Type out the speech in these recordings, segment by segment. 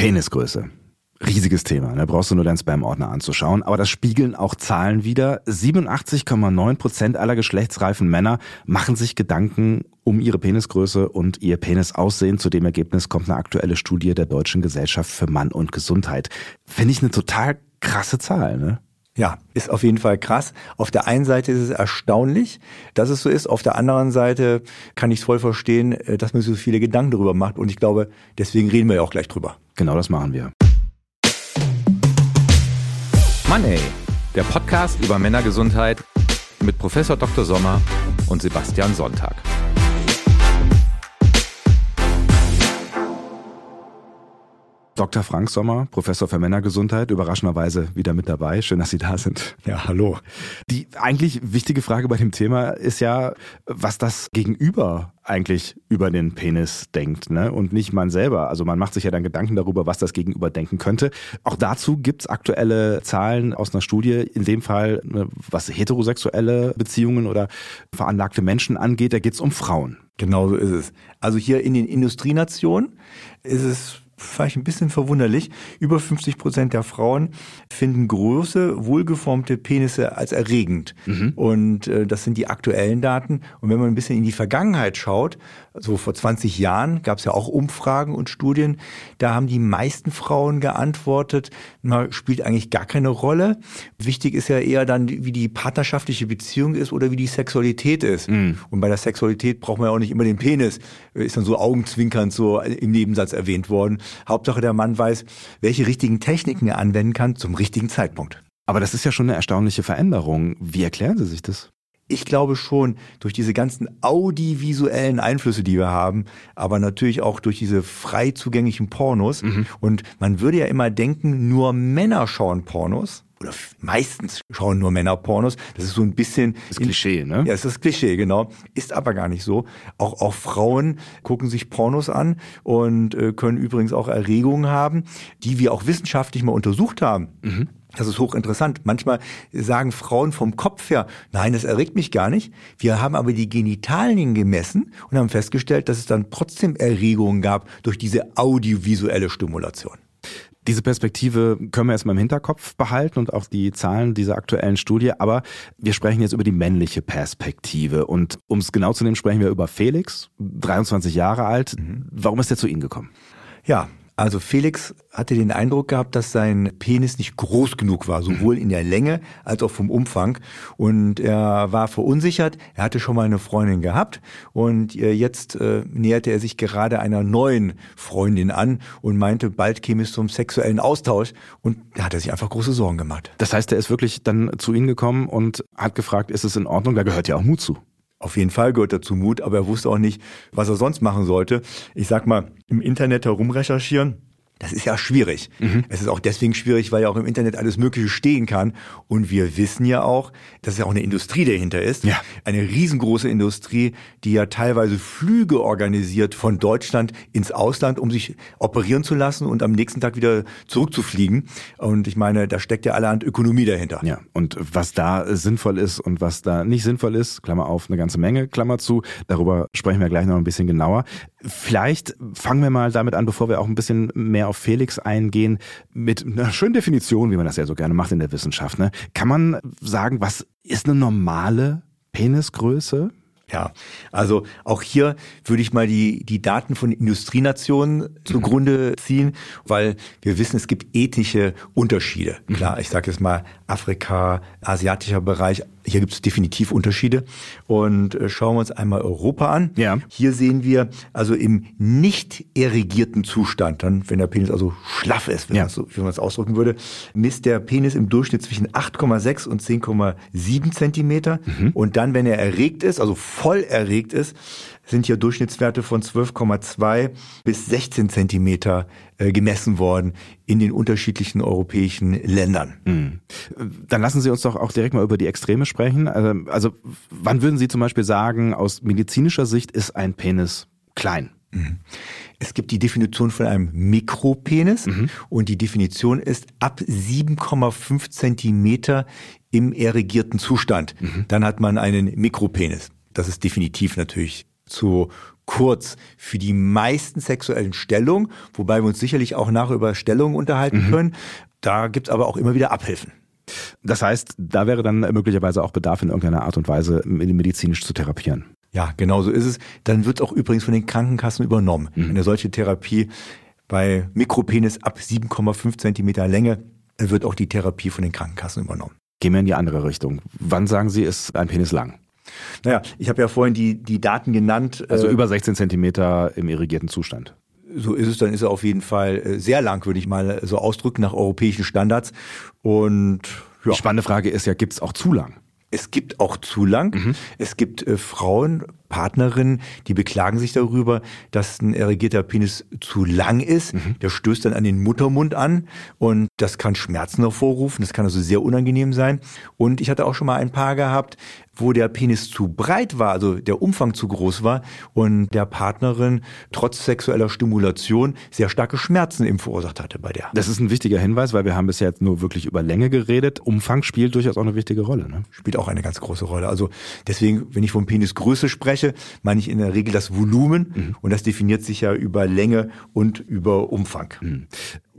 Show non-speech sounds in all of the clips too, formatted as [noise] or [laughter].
Penisgröße. Riesiges Thema, da brauchst du nur deinen Spam-Ordner anzuschauen. Aber das spiegeln auch Zahlen wieder. 87,9 Prozent aller geschlechtsreifen Männer machen sich Gedanken um ihre Penisgröße und ihr Penisaussehen. Zu dem Ergebnis kommt eine aktuelle Studie der Deutschen Gesellschaft für Mann und Gesundheit. Finde ich eine total krasse Zahl, ne? Ja, ist auf jeden Fall krass. Auf der einen Seite ist es erstaunlich, dass es so ist. Auf der anderen Seite kann ich es voll verstehen, äh, dass man so viele Gedanken darüber macht. Und ich glaube, deswegen reden wir ja auch gleich drüber. Genau das machen wir. Money, der Podcast über Männergesundheit mit Professor Dr. Sommer und Sebastian Sonntag. Dr. Frank Sommer, Professor für Männergesundheit, überraschenderweise wieder mit dabei. Schön, dass Sie da sind. Ja, hallo. Die eigentlich wichtige Frage bei dem Thema ist ja, was das Gegenüber eigentlich über den Penis denkt, ne? Und nicht man selber. Also man macht sich ja dann Gedanken darüber, was das Gegenüber denken könnte. Auch dazu gibt's aktuelle Zahlen aus einer Studie, in dem Fall, ne, was heterosexuelle Beziehungen oder veranlagte Menschen angeht, da geht's um Frauen. Genau so ist es. Also hier in den Industrienationen ist es vielleicht ein bisschen verwunderlich. Über 50 Prozent der Frauen finden große, wohlgeformte Penisse als erregend. Mhm. Und äh, das sind die aktuellen Daten. Und wenn man ein bisschen in die Vergangenheit schaut, so vor 20 Jahren gab es ja auch Umfragen und Studien, da haben die meisten Frauen geantwortet, na, spielt eigentlich gar keine Rolle. Wichtig ist ja eher dann, wie die partnerschaftliche Beziehung ist oder wie die Sexualität ist. Mhm. Und bei der Sexualität braucht man ja auch nicht immer den Penis. Ist dann so augenzwinkernd so im Nebensatz erwähnt worden. Hauptsache der Mann weiß, welche richtigen Techniken er anwenden kann zum richtigen Zeitpunkt. Aber das ist ja schon eine erstaunliche Veränderung. Wie erklären Sie sich das? Ich glaube schon durch diese ganzen audiovisuellen Einflüsse, die wir haben, aber natürlich auch durch diese frei zugänglichen Pornos. Mhm. Und man würde ja immer denken, nur Männer schauen Pornos oder meistens schauen nur Männer Pornos. Das ist so ein bisschen das Klischee, ne? Ja, ist das Klischee, genau. Ist aber gar nicht so. Auch auch Frauen gucken sich Pornos an und äh, können übrigens auch Erregungen haben, die wir auch wissenschaftlich mal untersucht haben. Mhm. Das ist hochinteressant. Manchmal sagen Frauen vom Kopf her, nein, das erregt mich gar nicht. Wir haben aber die Genitalien gemessen und haben festgestellt, dass es dann trotzdem Erregungen gab durch diese audiovisuelle Stimulation. Diese Perspektive können wir erstmal im Hinterkopf behalten und auch die Zahlen dieser aktuellen Studie. Aber wir sprechen jetzt über die männliche Perspektive. Und um es genau zu nehmen, sprechen wir über Felix, 23 Jahre alt. Mhm. Warum ist er zu Ihnen gekommen? Ja, also Felix hatte den Eindruck gehabt, dass sein Penis nicht groß genug war, sowohl in der Länge als auch vom Umfang. Und er war verunsichert. Er hatte schon mal eine Freundin gehabt und äh, jetzt äh, näherte er sich gerade einer neuen Freundin an und meinte, bald käme es zum sexuellen Austausch. Und da hat er sich einfach große Sorgen gemacht. Das heißt, er ist wirklich dann zu Ihnen gekommen und hat gefragt, ist es in Ordnung? Da gehört ja auch Mut zu. Auf jeden Fall gehört dazu Mut, aber er wusste auch nicht, was er sonst machen sollte. Ich sag mal, im Internet herumrecherchieren, das ist ja schwierig. Mhm. Es ist auch deswegen schwierig, weil ja auch im Internet alles Mögliche stehen kann. Und wir wissen ja auch, dass es ja auch eine Industrie dahinter ist. Ja. Eine riesengroße Industrie, die ja teilweise Flüge organisiert von Deutschland ins Ausland, um sich operieren zu lassen und am nächsten Tag wieder zurückzufliegen. Und ich meine, da steckt ja allerhand Ökonomie dahinter. Ja, und was da sinnvoll ist und was da nicht sinnvoll ist, Klammer auf, eine ganze Menge, Klammer zu. Darüber sprechen wir gleich noch ein bisschen genauer. Vielleicht fangen wir mal damit an, bevor wir auch ein bisschen mehr auf Felix eingehen, mit einer schönen Definition, wie man das ja so gerne macht in der Wissenschaft. Ne? Kann man sagen, was ist eine normale Penisgröße? Ja, also auch hier würde ich mal die, die Daten von Industrienationen zugrunde ziehen, weil wir wissen, es gibt ethische Unterschiede. Mhm. Klar, ich sage jetzt mal Afrika, asiatischer Bereich, hier gibt es definitiv Unterschiede. Und äh, schauen wir uns einmal Europa an. Ja. Hier sehen wir also im nicht erregierten Zustand, dann, wenn der Penis also schlaff ist, wenn, ja. man, so, wie man es ausdrücken würde, misst der Penis im Durchschnitt zwischen 8,6 und 10,7 Zentimeter. Mhm. Und dann, wenn er erregt ist, also voll erregt ist, sind hier Durchschnittswerte von 12,2 bis 16 Zentimeter äh, gemessen worden in den unterschiedlichen europäischen Ländern. Mhm. Dann lassen Sie uns doch auch direkt mal über die Extreme sprechen. Also, also wann würden Sie zum Beispiel sagen, aus medizinischer Sicht ist ein Penis klein? Mhm. Es gibt die Definition von einem Mikropenis mhm. und die Definition ist ab 7,5 Zentimeter im erregierten Zustand. Mhm. Dann hat man einen Mikropenis. Das ist definitiv natürlich zu kurz für die meisten sexuellen Stellungen, wobei wir uns sicherlich auch nachher über Stellungen unterhalten mhm. können. Da gibt's aber auch immer wieder Abhilfen. Das heißt, da wäre dann möglicherweise auch Bedarf in irgendeiner Art und Weise medizinisch zu therapieren. Ja, genau so ist es. Dann wird es auch übrigens von den Krankenkassen übernommen. Mhm. Eine solche Therapie bei Mikropenis ab 7,5 Zentimeter Länge wird auch die Therapie von den Krankenkassen übernommen. Gehen wir in die andere Richtung. Wann sagen Sie, ist ein Penis lang? Naja, ich habe ja vorhin die, die Daten genannt. Also äh, über 16 Zentimeter im irrigierten Zustand. So ist es, dann ist er auf jeden Fall äh, sehr lang, würde ich mal so ausdrücken, nach europäischen Standards. Und ja. Die spannende Frage ist ja, gibt es auch zu lang? Es gibt auch zu lang. Mhm. Es gibt äh, Frauen, Partnerinnen, die beklagen sich darüber, dass ein erregierter Penis zu lang ist. Mhm. Der stößt dann an den Muttermund an und das kann Schmerzen hervorrufen. Das kann also sehr unangenehm sein. Und ich hatte auch schon mal ein Paar gehabt, wo der Penis zu breit war, also der Umfang zu groß war und der Partnerin trotz sexueller Stimulation sehr starke Schmerzen eben verursacht hatte bei der. Das ist ein wichtiger Hinweis, weil wir haben bisher jetzt nur wirklich über Länge geredet. Umfang spielt durchaus auch eine wichtige Rolle. Ne? Spielt auch eine ganz große Rolle. Also deswegen, wenn ich von Penisgröße spreche, meine ich in der Regel das Volumen mhm. und das definiert sich ja über Länge und über Umfang. Mhm.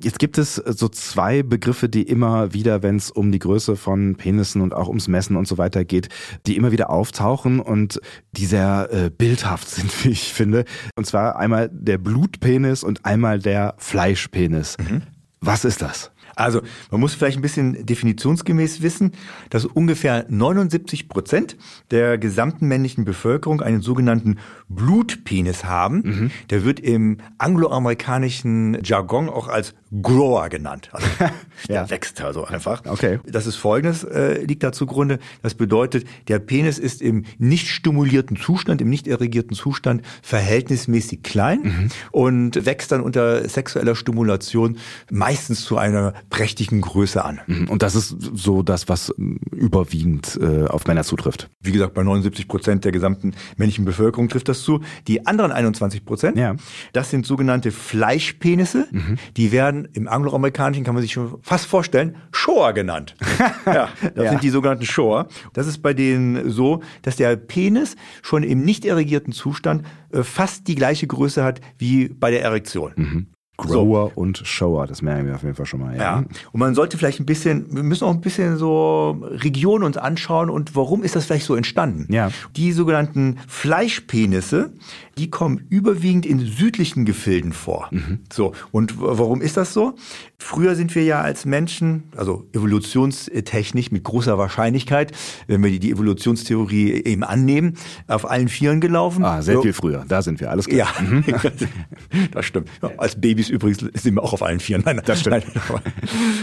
Jetzt gibt es so zwei Begriffe, die immer wieder, wenn es um die Größe von Penissen und auch ums Messen und so weiter geht, die immer wieder auftauchen und die sehr äh, bildhaft [laughs] sind, wie ich finde. Und zwar einmal der Blutpenis und einmal der Fleischpenis. Mhm. Was ist das? Also man muss vielleicht ein bisschen definitionsgemäß wissen, dass ungefähr 79 Prozent der gesamten männlichen Bevölkerung einen sogenannten Blutpenis haben. Mhm. Der wird im angloamerikanischen Jargon auch als Grower genannt. Also [laughs] der wächst also einfach. Okay. Das ist folgendes, äh, liegt da zugrunde. Das bedeutet, der Penis ist im nicht stimulierten Zustand, im nicht erregierten Zustand verhältnismäßig klein mhm. und wächst dann unter sexueller Stimulation meistens zu einer prächtigen Größe an. Mhm. Und das ist so das, was überwiegend äh, auf Männer zutrifft. Wie gesagt, bei 79 Prozent der gesamten männlichen Bevölkerung trifft das zu. Die anderen 21 Prozent, ja. das sind sogenannte Fleischpenisse. Mhm. Die werden im angloamerikanischen kann man sich schon fast vorstellen, Shoah genannt. [laughs] ja, das ja. sind die sogenannten Shoah. Das ist bei denen so, dass der Penis schon im nicht erregierten Zustand äh, fast die gleiche Größe hat wie bei der Erektion. Mhm. Grower so. und Shower, das merken wir auf jeden Fall schon mal. Ja. ja. Und man sollte vielleicht ein bisschen, wir müssen auch ein bisschen so Regionen uns anschauen und warum ist das vielleicht so entstanden? Ja. Die sogenannten Fleischpenisse, die kommen überwiegend in südlichen Gefilden vor. Mhm. So. Und warum ist das so? Früher sind wir ja als Menschen, also evolutionstechnisch mit großer Wahrscheinlichkeit, wenn wir die Evolutionstheorie eben annehmen, auf allen Vieren gelaufen. Ah, sehr viel früher. Da sind wir, alles klar. Ja, mhm. [laughs] das stimmt. Als Babys übrigens sind wir auch auf allen Vieren. Nein, das stimmt.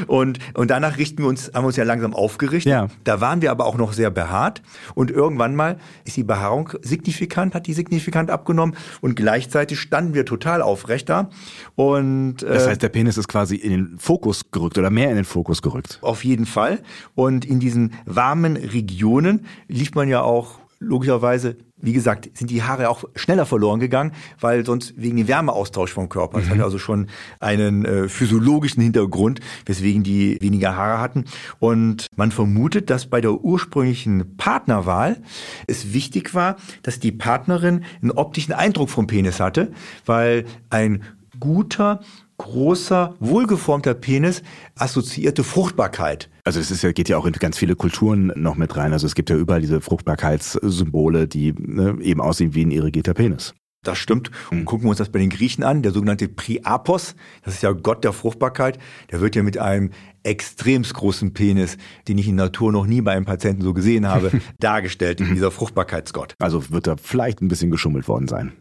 Und, und danach richten wir uns, haben wir uns ja langsam aufgerichtet. Ja. Da waren wir aber auch noch sehr behaart. Und irgendwann mal ist die Behaarung signifikant, hat die signifikant abgenommen und gleichzeitig standen wir total aufrecht da. Und, äh, das heißt, der Penis ist quasi in den Fokus gerückt oder mehr in den Fokus gerückt. Auf jeden Fall. Und in diesen warmen Regionen lief man ja auch logischerweise wie gesagt, sind die Haare auch schneller verloren gegangen, weil sonst wegen dem Wärmeaustausch vom Körper. Das mhm. hat also schon einen äh, physiologischen Hintergrund, weswegen die weniger Haare hatten. Und man vermutet, dass bei der ursprünglichen Partnerwahl es wichtig war, dass die Partnerin einen optischen Eindruck vom Penis hatte, weil ein guter großer, wohlgeformter Penis assoziierte Fruchtbarkeit. Also es ist ja, geht ja auch in ganz viele Kulturen noch mit rein. Also es gibt ja überall diese Fruchtbarkeitssymbole, die ne, eben aussehen wie ein irrigierter Penis. Das stimmt. Und hm. gucken wir uns das bei den Griechen an. Der sogenannte Priapos, das ist ja Gott der Fruchtbarkeit, der wird ja mit einem extremst großen Penis, den ich in Natur noch nie bei einem Patienten so gesehen habe, [laughs] dargestellt in dieser Fruchtbarkeitsgott. Also wird da vielleicht ein bisschen geschummelt worden sein.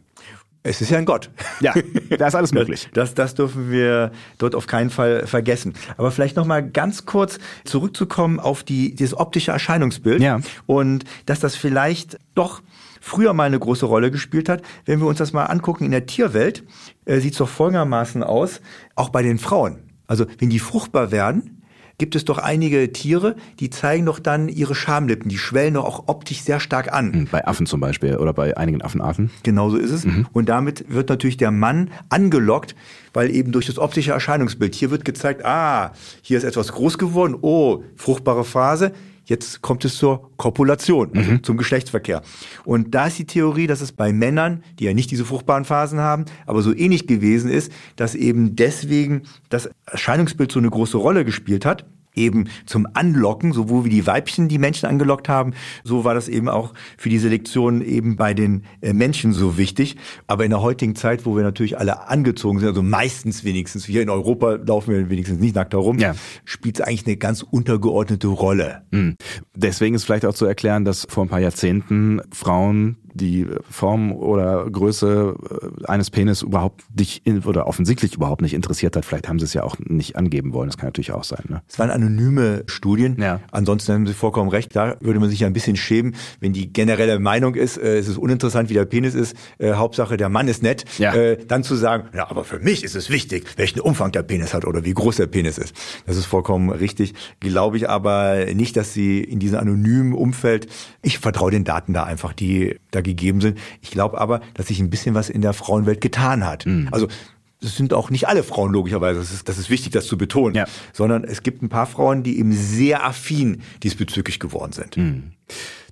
Es ist ja ein Gott. [laughs] Ja, da ist alles möglich. Das, das dürfen wir dort auf keinen Fall vergessen. Aber vielleicht noch mal ganz kurz zurückzukommen auf die, dieses optische Erscheinungsbild. Ja. Und dass das vielleicht doch früher mal eine große Rolle gespielt hat. Wenn wir uns das mal angucken in der Tierwelt, äh, sieht es doch folgendermaßen aus, auch bei den Frauen. Also wenn die fruchtbar werden, gibt es doch einige Tiere, die zeigen doch dann ihre Schamlippen, die schwellen doch auch optisch sehr stark an. Hm, bei Affen zum Beispiel oder bei einigen Affenarten. Genauso ist es. Mhm. Und damit wird natürlich der Mann angelockt, weil eben durch das optische Erscheinungsbild, hier wird gezeigt, ah, hier ist etwas groß geworden, oh, fruchtbare Phase, jetzt kommt es zur Kopulation, also Mhm. zum Geschlechtsverkehr. Und da ist die Theorie, dass es bei Männern, die ja nicht diese fruchtbaren Phasen haben, aber so ähnlich gewesen ist, dass eben deswegen das Erscheinungsbild so eine große Rolle gespielt hat eben zum Anlocken, sowohl wie die Weibchen die Menschen angelockt haben, so war das eben auch für die Selektion eben bei den äh, Menschen so wichtig. Aber in der heutigen Zeit, wo wir natürlich alle angezogen sind, also meistens wenigstens, hier in Europa laufen wir wenigstens nicht nackt herum, Ja. spielt es eigentlich eine ganz untergeordnete Rolle. Mhm. Deswegen ist vielleicht auch zu erklären, dass vor ein paar Jahrzehnten Frauen die Form oder Größe äh, eines Penis überhaupt nicht in, oder offensichtlich überhaupt nicht interessiert hat. Vielleicht haben sie es ja auch nicht angeben wollen. Das kann natürlich auch sein. Ne? Es waren anonyme Studien. Ja. Ansonsten haben Sie vollkommen recht. Da würde man sich ja ein bisschen schämen, wenn die generelle Meinung ist, äh, es ist uninteressant, wie der Penis ist. Äh, Hauptsache, der Mann ist nett. Ja. Äh, dann zu sagen, ja, aber für mich ist es wichtig, welchen Umfang der Penis hat oder wie groß der Penis ist. Das ist vollkommen richtig. Glaube ich aber nicht, dass Sie in diesem anonymen Umfeld, ich vertraue den Daten da einfach, die da gegeben sind. Ich glaube aber, dass sich ein bisschen was in der Frauenwelt getan hat. Mhm. Also das sind auch nicht alle Frauen logischerweise, das ist, das ist wichtig, das zu betonen, Ja. sondern es gibt ein paar Frauen, die eben sehr affin diesbezüglich geworden sind.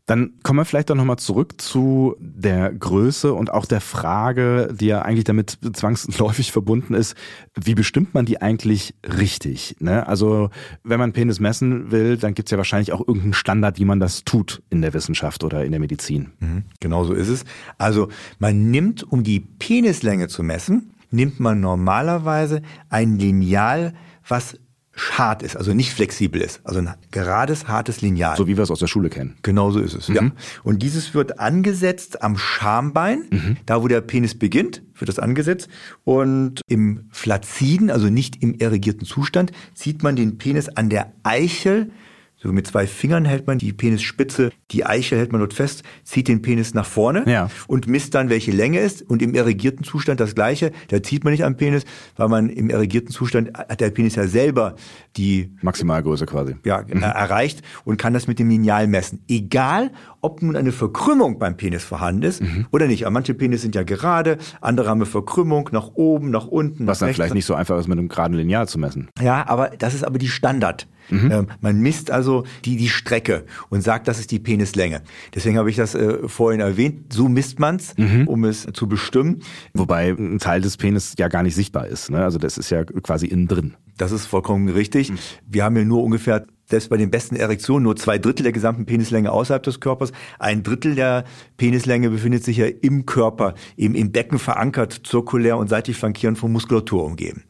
Dann kommen wir vielleicht doch nochmal zurück zu der Größe und auch der Frage, die ja eigentlich damit zwangsläufig verbunden ist, wie bestimmt man die eigentlich richtig? Ne? Also wenn man Penis messen will, dann gibt's ja wahrscheinlich auch irgendeinen Standard, wie man das tut in der Wissenschaft oder in der Medizin. Mhm, Genau so ist es. Also man nimmt, um die Penislänge zu messen, nimmt man normalerweise ein Lineal, was hart ist, also nicht flexibel ist. Also ein gerades, hartes Lineal. So wie wir es aus der Schule kennen. Genau so ist es. Ja. Und dieses wird angesetzt am Schambein, da wo der Penis beginnt, wird das angesetzt. Und im Flaziden, also nicht im erregierten Zustand, zieht man den Penis an der Eichel. So mit zwei Fingern hält man die Penisspitze, die Eichel hält man dort fest, zieht den Penis nach vorne Ja. und misst dann, welche Länge ist. Und im erregierten Zustand das Gleiche. Da zieht man nicht am Penis, weil man im erregierten Zustand hat der Penis ja selber die Maximalgröße quasi. ja, äh, erreicht und kann das mit dem Lineal messen. Egal, ob nun eine Verkrümmung beim Penis vorhanden ist oder nicht. Aber manche Penis sind ja gerade, andere haben eine Verkrümmung nach oben, nach unten. Was nach dann rechts. vielleicht nicht so einfach ist, mit einem geraden Lineal zu messen. Ja, aber das ist aber die Standard. Ähm, man misst also die, die Strecke und sagt, das ist die Penislänge. Deswegen habe ich das äh, vorhin erwähnt. So misst man's, um es zu bestimmen. Wobei ein Teil des Penis ja gar nicht sichtbar ist. Ne? Also das ist ja quasi innen drin. Das ist vollkommen richtig. Wir haben ja nur ungefähr, selbst bei den besten Erektionen, nur zwei Drittel der gesamten Penislänge außerhalb des Körpers. Ein Drittel der Penislänge befindet sich ja im Körper, eben im Becken verankert, zirkulär und seitlich flankierend von Muskulatur umgeben.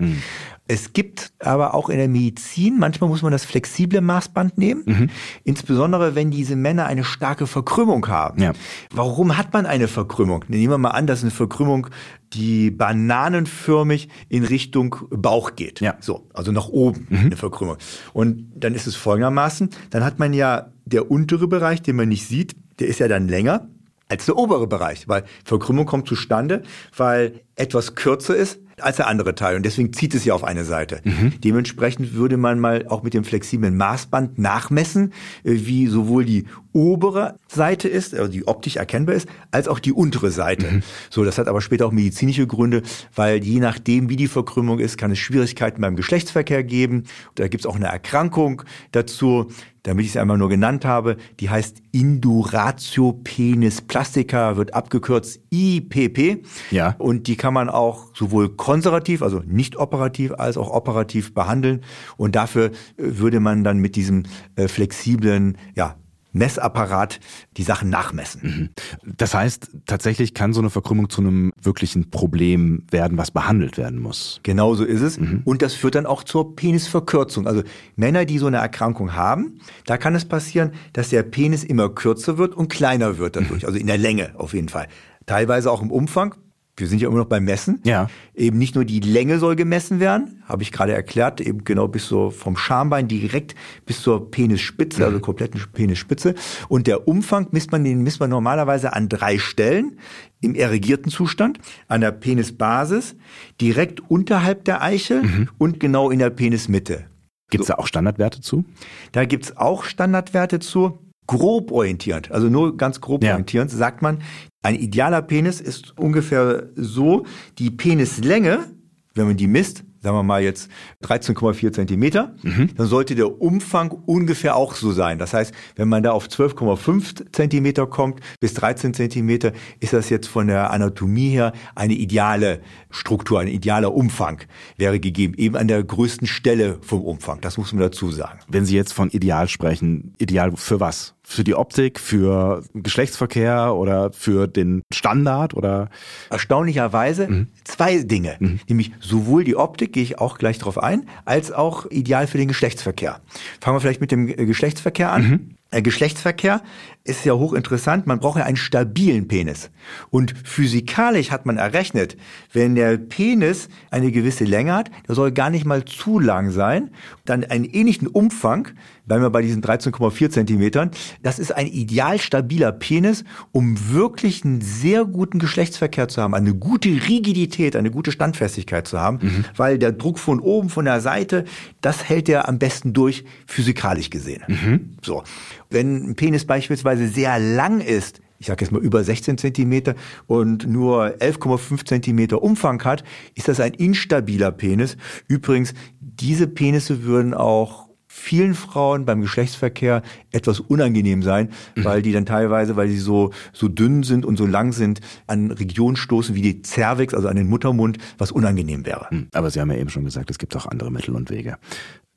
Es gibt aber auch in der Medizin, manchmal muss man das flexible Maßband nehmen, insbesondere wenn diese Männer eine starke Verkrümmung haben. Ja. Warum hat man eine Verkrümmung? Nehmen wir mal an, dass eine Verkrümmung, die bananenförmig in Richtung Bauch geht. Ja. So, also nach oben eine Verkrümmung. Und dann ist es folgendermaßen, dann hat man ja der untere Bereich, den man nicht sieht, der ist ja dann länger als der obere Bereich, weil Verkrümmung kommt zustande, weil etwas kürzer ist als der andere Teil und deswegen zieht es ja auf eine Seite. Dementsprechend würde man mal auch mit dem flexiblen Maßband nachmessen, äh, wie sowohl die obere Seite ist, also die optisch erkennbar ist, als auch die untere Seite. So, das hat aber später auch medizinische Gründe, weil je nachdem, wie die Verkrümmung ist, kann es Schwierigkeiten beim Geschlechtsverkehr geben. Da gibt es auch eine Erkrankung dazu, damit ich es einmal nur genannt habe, die heißt Induratio Penis Plastica, wird abgekürzt IPP. Ja. Und die kann man auch sowohl konservativ, also nicht operativ, als auch operativ behandeln. Und dafür äh, würde man dann mit diesem äh, flexiblen, ja, Messapparat die Sachen nachmessen. Das heißt, tatsächlich kann so eine Verkrümmung zu einem wirklichen Problem werden, was behandelt werden muss. Genauso ist es. Und das führt dann auch zur Penisverkürzung. Also Männer, die so eine Erkrankung haben, da kann es passieren, dass der Penis immer kürzer wird und kleiner wird dadurch. Also in der Länge auf jeden Fall. Teilweise auch im Umfang. Wir sind ja immer noch beim Messen. Ja. Eben nicht nur die Länge soll gemessen werden, habe ich gerade erklärt, eben genau bis so vom Schambein direkt bis zur Penisspitze, also kompletten Penisspitze. Und der Umfang misst man, den misst man normalerweise an drei Stellen im erregierten Zustand, an der Penisbasis, direkt unterhalb der Eichel und genau in der Penismitte. Gibt es da auch Standardwerte zu? Da gibt's auch Standardwerte zu. Grob orientierend, also nur ganz grob Ja. orientierend, sagt man, ein idealer Penis ist ungefähr so, die Penislänge, wenn man die misst, sagen wir mal jetzt 13,4 Zentimeter, mhm. dann sollte der Umfang ungefähr auch so sein. Das heißt, wenn man da auf 12,5 Zentimeter kommt bis 13 Zentimeter, ist das jetzt von der Anatomie her eine ideale Struktur, ein idealer Umfang wäre gegeben, eben an der größten Stelle vom Umfang. Das muss man dazu sagen. Wenn Sie jetzt von ideal sprechen, ideal für was? Für die Optik, für Geschlechtsverkehr oder für den Standard oder? Erstaunlicherweise mhm. zwei Dinge. Mhm. Nämlich sowohl die Optik, gehe ich auch gleich drauf ein, als auch ideal für den Geschlechtsverkehr. Fangen wir vielleicht mit dem Geschlechtsverkehr an. Mhm. Äh, Geschlechtsverkehr ist ja hochinteressant. Man braucht ja einen stabilen Penis. Und physikalisch hat man errechnet, wenn der Penis eine gewisse Länge hat, der soll gar nicht mal zu lang sein, dann einen ähnlichen Umfang, bleiben wir bei diesen 13,4 Zentimetern, das ist ein ideal stabiler Penis, um wirklich einen sehr guten Geschlechtsverkehr zu haben, eine gute Rigidität, eine gute Standfestigkeit zu haben, mhm. weil der Druck von oben, von der Seite, das hält er am besten durch, physikalisch gesehen. Mhm. So. Wenn ein Penis beispielsweise sehr lang ist, ich sage jetzt mal über 16 Zentimeter und nur 11,5 Zentimeter Umfang hat, ist das ein instabiler Penis. Übrigens, diese Penisse würden auch vielen Frauen beim Geschlechtsverkehr etwas unangenehm sein, mhm. weil die dann teilweise, weil sie so, so dünn sind und so lang sind, an Regionen stoßen wie die Cervix, also an den Muttermund, was unangenehm wäre. Mhm. Aber Sie haben ja eben schon gesagt, es gibt auch andere Mittel und Wege.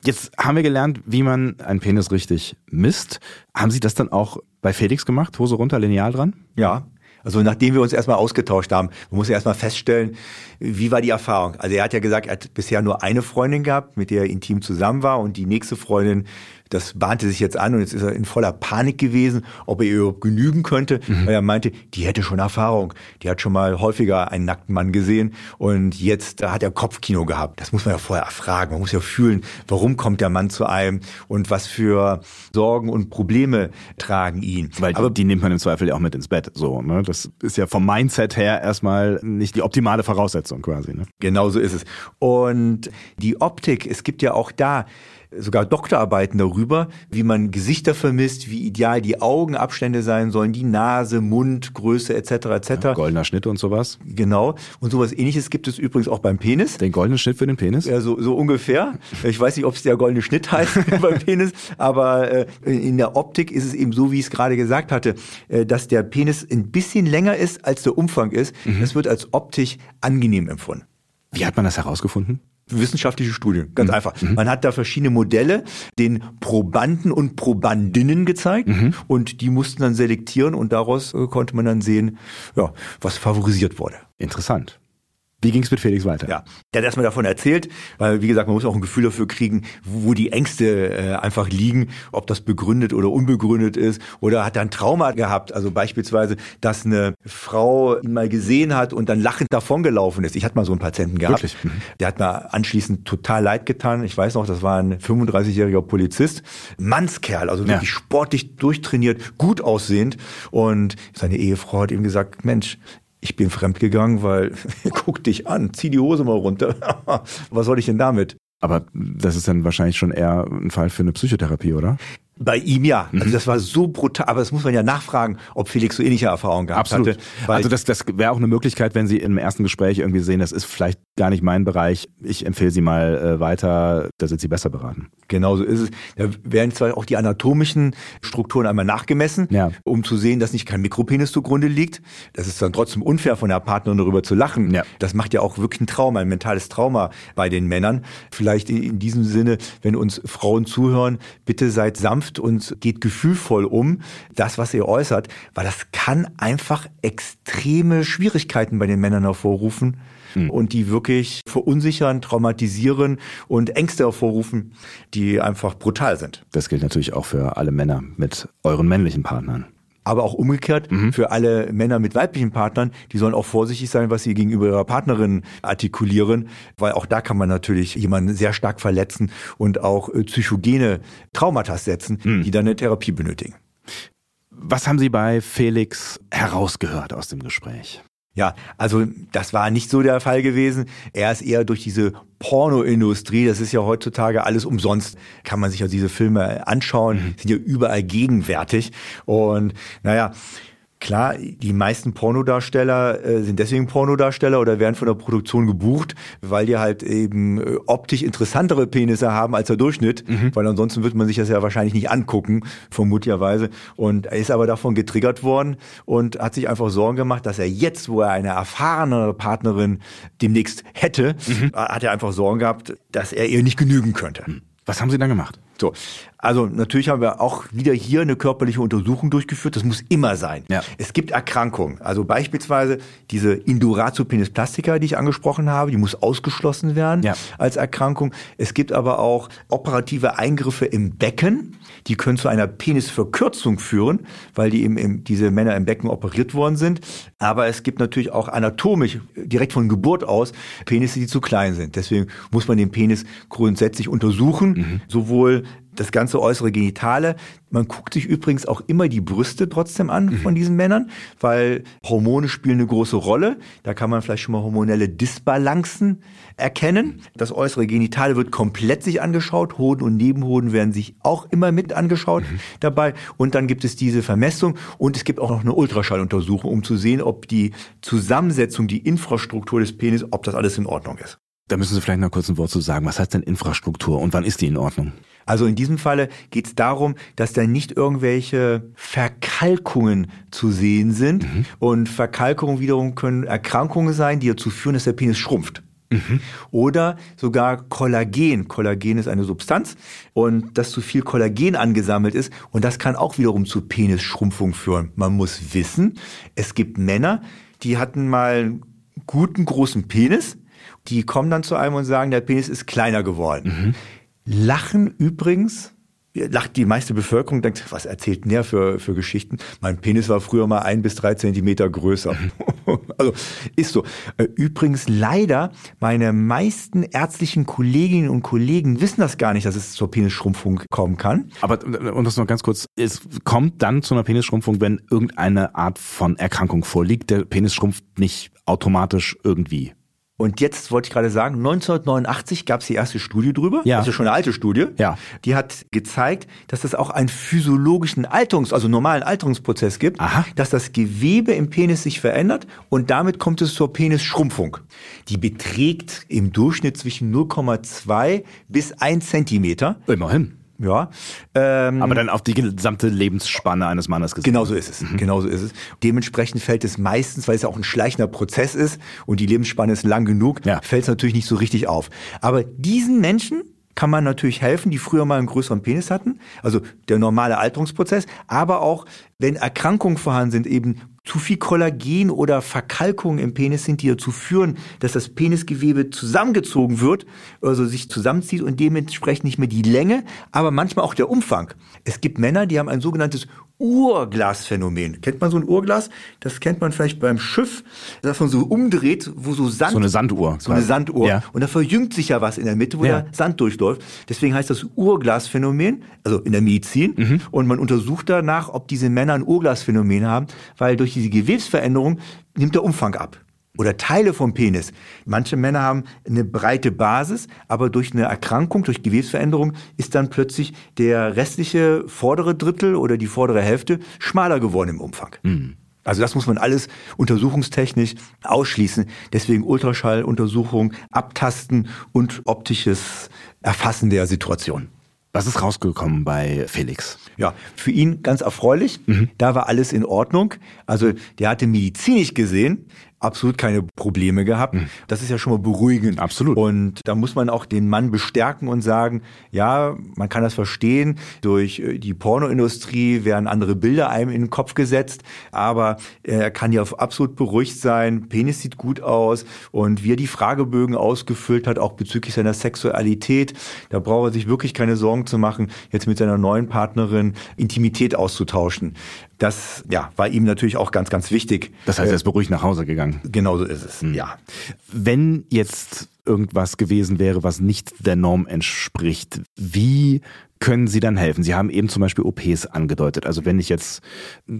Jetzt haben wir gelernt, wie man einen Penis richtig misst. Haben Sie das dann auch bei Felix gemacht? Hose runter, Lineal dran? Ja. Also nachdem wir uns erstmal ausgetauscht haben, man muss ja erstmal feststellen, wie war die Erfahrung? Also er hat ja gesagt, er hat bisher nur eine Freundin gehabt, mit der er intim zusammen war und die nächste Freundin das bahnte sich jetzt an und jetzt ist er in voller Panik gewesen, ob er ihr überhaupt genügen könnte, mhm. weil er meinte, die hätte schon Erfahrung. Die hat schon mal häufiger einen nackten Mann gesehen und jetzt hat er Kopfkino gehabt. Das muss man ja vorher erfragen. Man muss ja fühlen, warum kommt der Mann zu einem und was für Sorgen und Probleme tragen ihn. Weil Aber die nimmt man im Zweifel ja auch mit ins Bett. So, ne? Das ist ja vom Mindset her erstmal nicht die optimale Voraussetzung quasi. Ne? Genau so ist es. Und die Optik, es gibt ja auch da sogar Doktorarbeiten darüber, wie man Gesichter vermisst, wie ideal die Augenabstände sein sollen, die Nase, Mund, Größe etc. etc. Ja, goldener Schnitt und sowas. Genau. Und sowas ähnliches gibt es übrigens auch beim Penis. Den goldenen Schnitt für den Penis? Ja, so, so ungefähr. Ich weiß nicht, ob es der goldene Schnitt [laughs] heißt [laughs] beim Penis, aber äh, in der Optik ist es eben so, wie ich es gerade gesagt hatte, äh, dass der Penis ein bisschen länger ist, als der Umfang ist. Mhm. Das wird als optisch angenehm empfunden. Wie hat man das herausgefunden? Wissenschaftliche Studien, ganz mhm. einfach. Mhm. Man hat da verschiedene Modelle den Probanden und Probandinnen gezeigt mhm. und die mussten dann selektieren und daraus äh, konnte man dann sehen, ja, was favorisiert wurde. Interessant. Wie ging es mit Felix weiter? Ja, der hat erstmal davon erzählt, weil wie gesagt, man muss auch ein Gefühl dafür kriegen, wo die Ängste äh, einfach liegen, ob das begründet oder unbegründet ist oder hat er ein Trauma gehabt, also beispielsweise, dass eine Frau ihn mal gesehen hat und dann lachend davongelaufen ist. Ich hatte mal so einen Patienten gehabt, Wirklich? Mhm. der hat mir anschließend total leid getan. Ich weiß noch, das war ein 35-jähriger Polizist, Mannskerl, also wirklich ja. sportlich durchtrainiert, gut aussehend und seine Ehefrau hat ihm gesagt, Mensch, ich bin fremdgegangen, weil [laughs] guck dich an, zieh die Hose mal runter. [laughs] Was soll ich denn damit? Aber das ist dann wahrscheinlich schon eher ein Fall für eine Psychotherapie, oder? Bei ihm ja. Also mhm. das war so brutal, aber das muss man ja nachfragen, ob Felix so ähnliche Erfahrungen gehabt Absolut. hatte. Also das, das wäre auch eine Möglichkeit, wenn Sie im ersten Gespräch irgendwie sehen, das ist vielleicht gar nicht mein Bereich. Ich empfehle Sie mal äh, weiter, da sind Sie besser beraten. Genau so ist es. Da werden zwar auch die anatomischen Strukturen einmal nachgemessen, ja. um zu sehen, dass nicht kein Mikropenis zugrunde liegt. Das ist dann trotzdem unfair von der Partnerin darüber zu lachen. Ja. Das macht ja auch wirklich ein Trauma, ein mentales Trauma bei den Männern. Vielleicht in diesem Sinne, wenn uns Frauen zuhören, bitte seid sanft sanft und geht gefühlvoll um, das, was ihr äußert, weil das kann einfach extreme Schwierigkeiten bei den Männern hervorrufen hm. und die wirklich verunsichern, traumatisieren und Ängste hervorrufen, die einfach brutal sind. Das gilt natürlich auch für alle Männer mit euren männlichen Partnern aber auch umgekehrt mhm. für alle Männer mit weiblichen Partnern, die sollen auch vorsichtig sein, was sie gegenüber ihrer Partnerin artikulieren, weil auch da kann man natürlich jemanden sehr stark verletzen und auch äh, psychogene Traumata setzen, mhm. die dann eine Therapie benötigen. Was haben Sie bei Felix herausgehört aus dem Gespräch? Ja, also das war nicht so der Fall gewesen. Er ist eher durch diese Pornoindustrie, das ist ja heutzutage alles umsonst, kann man sich ja diese Filme anschauen, mhm. sind ja überall gegenwärtig. Und naja, Klar, die meisten Pornodarsteller äh, sind deswegen Pornodarsteller oder werden von der Produktion gebucht, weil die halt eben äh, optisch interessantere Penisse haben als der Durchschnitt, mhm. weil ansonsten wird man sich das ja wahrscheinlich nicht angucken, vermutlicherweise. Und er ist aber davon getriggert worden und hat sich einfach Sorgen gemacht, dass er jetzt, wo er eine erfahrene Partnerin demnächst hätte, mhm. hat er einfach Sorgen gehabt, dass er ihr nicht genügen könnte. Was haben Sie dann gemacht? So, also natürlich haben wir auch wieder hier eine körperliche Untersuchung durchgeführt. Das muss immer sein. Ja. Es gibt Erkrankungen. Also beispielsweise diese Induratio penisplastica, die ich angesprochen habe, die muss ausgeschlossen werden ja. als Erkrankung. Es gibt aber auch operative Eingriffe im Becken. Die können zu einer Penisverkürzung führen, weil die eben, eben diese Männer im Becken operiert worden sind. Aber es gibt natürlich auch anatomisch direkt von Geburt aus Penisse, die zu klein sind. Deswegen muss man den Penis grundsätzlich untersuchen, mhm. sowohl das ganze äußere Genitale. Man guckt sich übrigens auch immer die Brüste trotzdem an mhm. von diesen Männern, weil Hormone spielen eine große Rolle. Da kann man vielleicht schon mal hormonelle Disbalancen erkennen. Das äußere Genitale wird komplett sich angeschaut. Hoden und Nebenhoden werden sich auch immer mit angeschaut mhm. dabei. Und dann gibt es diese Vermessung und es gibt auch noch eine Ultraschalluntersuchung, um zu sehen, ob die Zusammensetzung, die Infrastruktur des Penis, ob das alles in Ordnung ist. Da müssen Sie vielleicht noch kurz ein Wort zu sagen. Was heißt denn Infrastruktur und wann ist die in Ordnung? Also in diesem Falle geht es darum, dass da nicht irgendwelche Verkalkungen zu sehen sind. Mhm. Und Verkalkungen wiederum können Erkrankungen sein, die dazu führen, dass der Penis schrumpft. Mhm. Oder sogar Kollagen. Kollagen ist eine Substanz und dass zu viel Kollagen angesammelt ist und das kann auch wiederum zu Penisschrumpfung führen. Man muss wissen, es gibt Männer, die hatten mal einen guten großen Penis, die kommen dann zu einem und sagen, der Penis ist kleiner geworden. Mhm. Lachen übrigens, lacht die meiste Bevölkerung, denkt, was erzählt denn der für, für Geschichten? Mein Penis war früher mal ein bis drei Zentimeter größer. [laughs] also ist so. Äh, übrigens leider, meine meisten ärztlichen Kolleginnen und Kollegen wissen das gar nicht, dass es zur Penisschrumpfung kommen kann. Aber, und das noch ganz kurz, es kommt dann zu einer Penisschrumpfung, wenn irgendeine Art von Erkrankung vorliegt. Der Penis schrumpft nicht automatisch irgendwie. Und jetzt wollte ich gerade sagen, 1989 gab es die erste Studie drüber. Ja. Das ist schon eine alte Studie. Ja. Die hat gezeigt, dass es auch einen physiologischen Alterungs-, also normalen Alterungsprozess gibt, Aha. dass das Gewebe im Penis sich verändert und damit kommt es zur Penisschrumpfung. Die beträgt im Durchschnitt zwischen 0,2 bis 1 Zentimeter. Immerhin. Ja. Ähm, Aber dann auf die gesamte Lebensspanne eines Mannes gesehen. Genau so ist es. Mhm. Genau so ist es. Dementsprechend fällt es meistens, weil es ja auch ein schleichender Prozess ist und die Lebensspanne ist lang genug, ja. fällt es natürlich nicht so richtig auf. Aber diesen Menschen kann man natürlich helfen, die früher mal einen größeren Penis hatten, also der normale Alterungsprozess, aber auch wenn Erkrankungen vorhanden sind, eben zu viel Kollagen oder Verkalkungen im Penis sind, die dazu führen, dass das Penisgewebe zusammengezogen wird, also sich zusammenzieht und dementsprechend nicht mehr die Länge, aber manchmal auch der Umfang. Es gibt Männer, die haben ein sogenanntes Urglasphänomen. Kennt man so ein Urglas? Das kennt man vielleicht beim Schiff, dass man so umdreht, wo so Sand... So eine Sanduhr. So eine Sanduhr. Ja. Und da verjüngt sich ja was in der Mitte, wo ja. der Sand durchläuft. Deswegen heißt das Urglasphänomen, also in der Medizin. Mhm. Und man untersucht danach, ob diese Männer ein Urglasphänomen haben, weil durch diese Gewebsveränderung nimmt der Umfang ab oder Teile vom Penis. Manche Männer haben eine breite Basis, aber durch eine Erkrankung, durch Gewebsveränderung ist dann plötzlich der restliche vordere Drittel oder die vordere Hälfte schmaler geworden im Umfang. Mhm. Also das muss man alles untersuchungstechnisch ausschließen. Deswegen Ultraschalluntersuchung, Abtasten und optisches Erfassen der Situation. Was ist rausgekommen bei Felix? Ja, für ihn ganz erfreulich. Mhm. Da war alles in Ordnung. Also der hatte medizinisch gesehen absolut keine Probleme gehabt. Mhm. Das ist ja schon mal beruhigend. Absolut. Und da muss man auch den Mann bestärken und sagen, ja, man kann das verstehen. Durch äh, die Pornoindustrie werden andere Bilder einem in den Kopf gesetzt, aber er kann ja absolut beruhigt sein. Penis sieht gut aus und wie er die Fragebögen ausgefüllt hat, auch bezüglich seiner Sexualität, da braucht er sich wirklich keine Sorgen zu machen, jetzt mit seiner neuen Partnerin Intimität auszutauschen. Das ja, war ihm natürlich auch ganz, ganz wichtig. Das heißt, er ist beruhigt nach Hause gegangen. Genau so ist es, mhm. ja. Wenn jetzt irgendwas gewesen wäre, was nicht der Norm entspricht, wie können Sie dann helfen? Sie haben eben zum Beispiel OPs angedeutet. Also wenn ich jetzt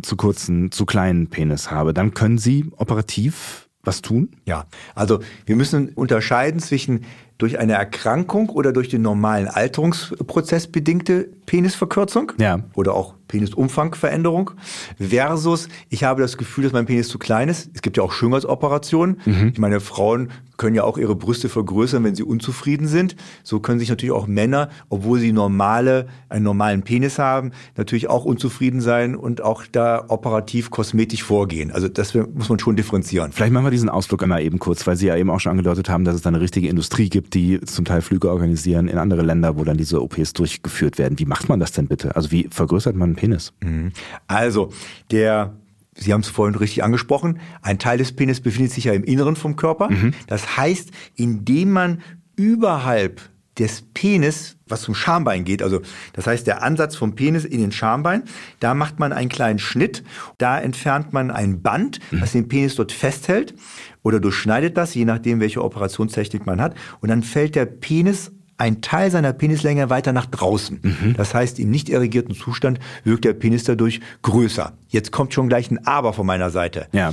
zu kurzen, zu kleinen Penis habe, dann können Sie operativ was tun? Ja, also wir müssen unterscheiden zwischen durch eine Erkrankung oder durch den normalen Alterungsprozess bedingte Penisverkürzung Ja. oder auch Penisumfangveränderung versus ich habe das Gefühl, dass mein Penis zu klein ist. Es gibt ja auch Schönheitsoperationen. Ich meine, Frauen können ja auch ihre Brüste vergrößern, wenn sie unzufrieden sind. So können sich natürlich auch Männer, obwohl sie normale, einen normalen Penis haben, natürlich auch unzufrieden sein und auch da operativ kosmetisch vorgehen. Also das muss man schon differenzieren. Vielleicht machen wir diesen Ausflug einmal eben kurz, weil Sie ja eben auch schon angedeutet haben, dass es da eine richtige Industrie gibt, die zum Teil Flüge organisieren in andere Länder, wo dann diese OPs durchgeführt werden. Wie macht man das denn bitte? Also wie vergrößert man einen Penis? Also, der, Sie haben es vorhin richtig angesprochen, ein Teil des Penis befindet sich ja im Inneren vom Körper. Das heißt, indem man überhalb des Penis, was zum Schambein geht, also das heißt der Ansatz vom Penis in den Schambein, da macht man einen kleinen Schnitt, da entfernt man ein Band, das den Penis dort festhält oder durchschneidet das, je nachdem, welche Operationstechnik man hat, und dann fällt der Penis ein Teil seiner Penislänge weiter nach draußen. Das heißt, im nicht irrigierten Zustand wirkt der Penis dadurch größer. Jetzt kommt schon gleich ein Aber von meiner Seite. Ja.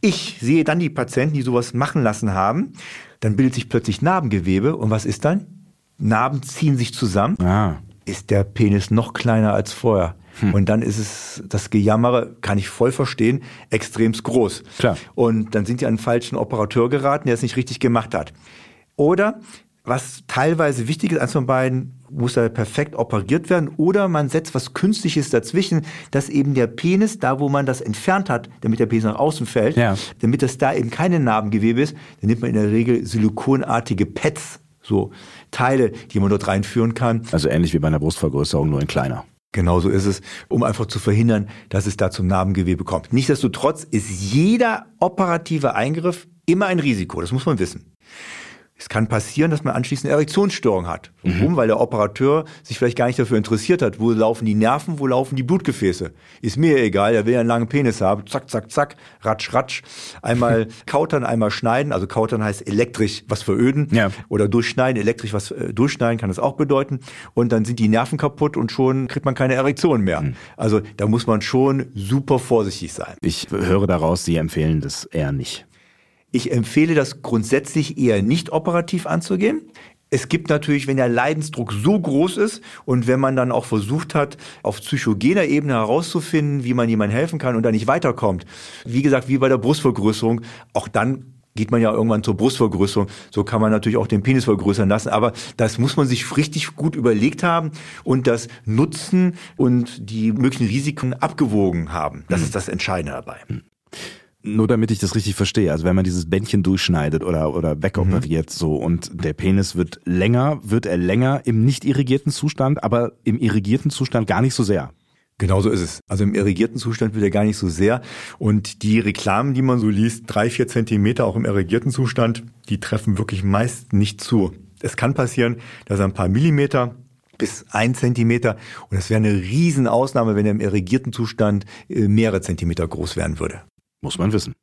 Ich sehe dann die Patienten, die sowas machen lassen haben, dann bildet sich plötzlich Narbengewebe und was ist dann? Narben ziehen sich zusammen, Ah. ist der Penis noch kleiner als vorher. Und dann ist es, das Gejammere, kann ich voll verstehen, extremst groß. Klar. Und dann sind die an einen falschen Operateur geraten, der es nicht richtig gemacht hat. Oder, was teilweise wichtig ist, eins von beiden muss da perfekt operiert werden, oder man setzt was Künstliches dazwischen, dass eben der Penis, da wo man das entfernt hat, damit der Penis nach außen fällt, Ja. damit das da eben keine Narbengewebe ist, dann nimmt man in der Regel silikonartige Pads, so Teile, die man dort reinführen kann. Also ähnlich wie bei einer Brustvergrößerung, nur in kleiner. Genauso ist es, um einfach zu verhindern, dass es da zum Narbengewebe kommt. Nichtsdestotrotz ist jeder operative Eingriff immer ein Risiko, das muss man wissen. Es kann passieren, dass man anschließend eine Erektionsstörung hat. Warum? Weil der Operateur sich vielleicht gar nicht dafür interessiert hat. Wo laufen die Nerven, wo laufen die Blutgefäße? Ist mir egal, er will ja einen langen Penis haben. Zack, zack, zack, ratsch, ratsch. Einmal [laughs] kautern, einmal schneiden. Also kautern heißt elektrisch was veröden. Ja. Oder durchschneiden, elektrisch was äh, durchschneiden kann das auch bedeuten. Und dann sind die Nerven kaputt und schon kriegt man keine Erektion mehr. Also da muss man schon super vorsichtig sein. Ich höre daraus, Sie empfehlen das eher nicht. Ich empfehle das grundsätzlich eher nicht operativ anzugehen. Es gibt natürlich, wenn der Leidensdruck so groß ist und wenn man dann auch versucht hat, auf psychogener Ebene herauszufinden, wie man jemandem helfen kann und da nicht weiterkommt. Wie gesagt, wie bei der Brustvergrößerung, auch dann geht man ja irgendwann zur Brustvergrößerung. So kann man natürlich auch den Penis vergrößern lassen. Aber das muss man sich richtig gut überlegt haben und das Nutzen und die möglichen Risiken abgewogen haben. Das ist das Entscheidende dabei. Nur damit ich das richtig verstehe, also wenn man dieses Bändchen durchschneidet oder, oder wegoperiert so und der Penis wird länger, wird er länger im nicht irrigierten Zustand, aber im irrigierten Zustand gar nicht so sehr. Genau so ist es. Also im irrigierten Zustand wird er gar nicht so sehr. Und die Reklamen, die man so liest, drei, vier Zentimeter auch im irrigierten Zustand, die treffen wirklich meist nicht zu. Es kann passieren, dass er ein paar Millimeter bis ein Zentimeter und es wäre eine Riesenausnahme, wenn er im irrigierten Zustand äh, mehrere Zentimeter groß werden würde. Muss man wissen.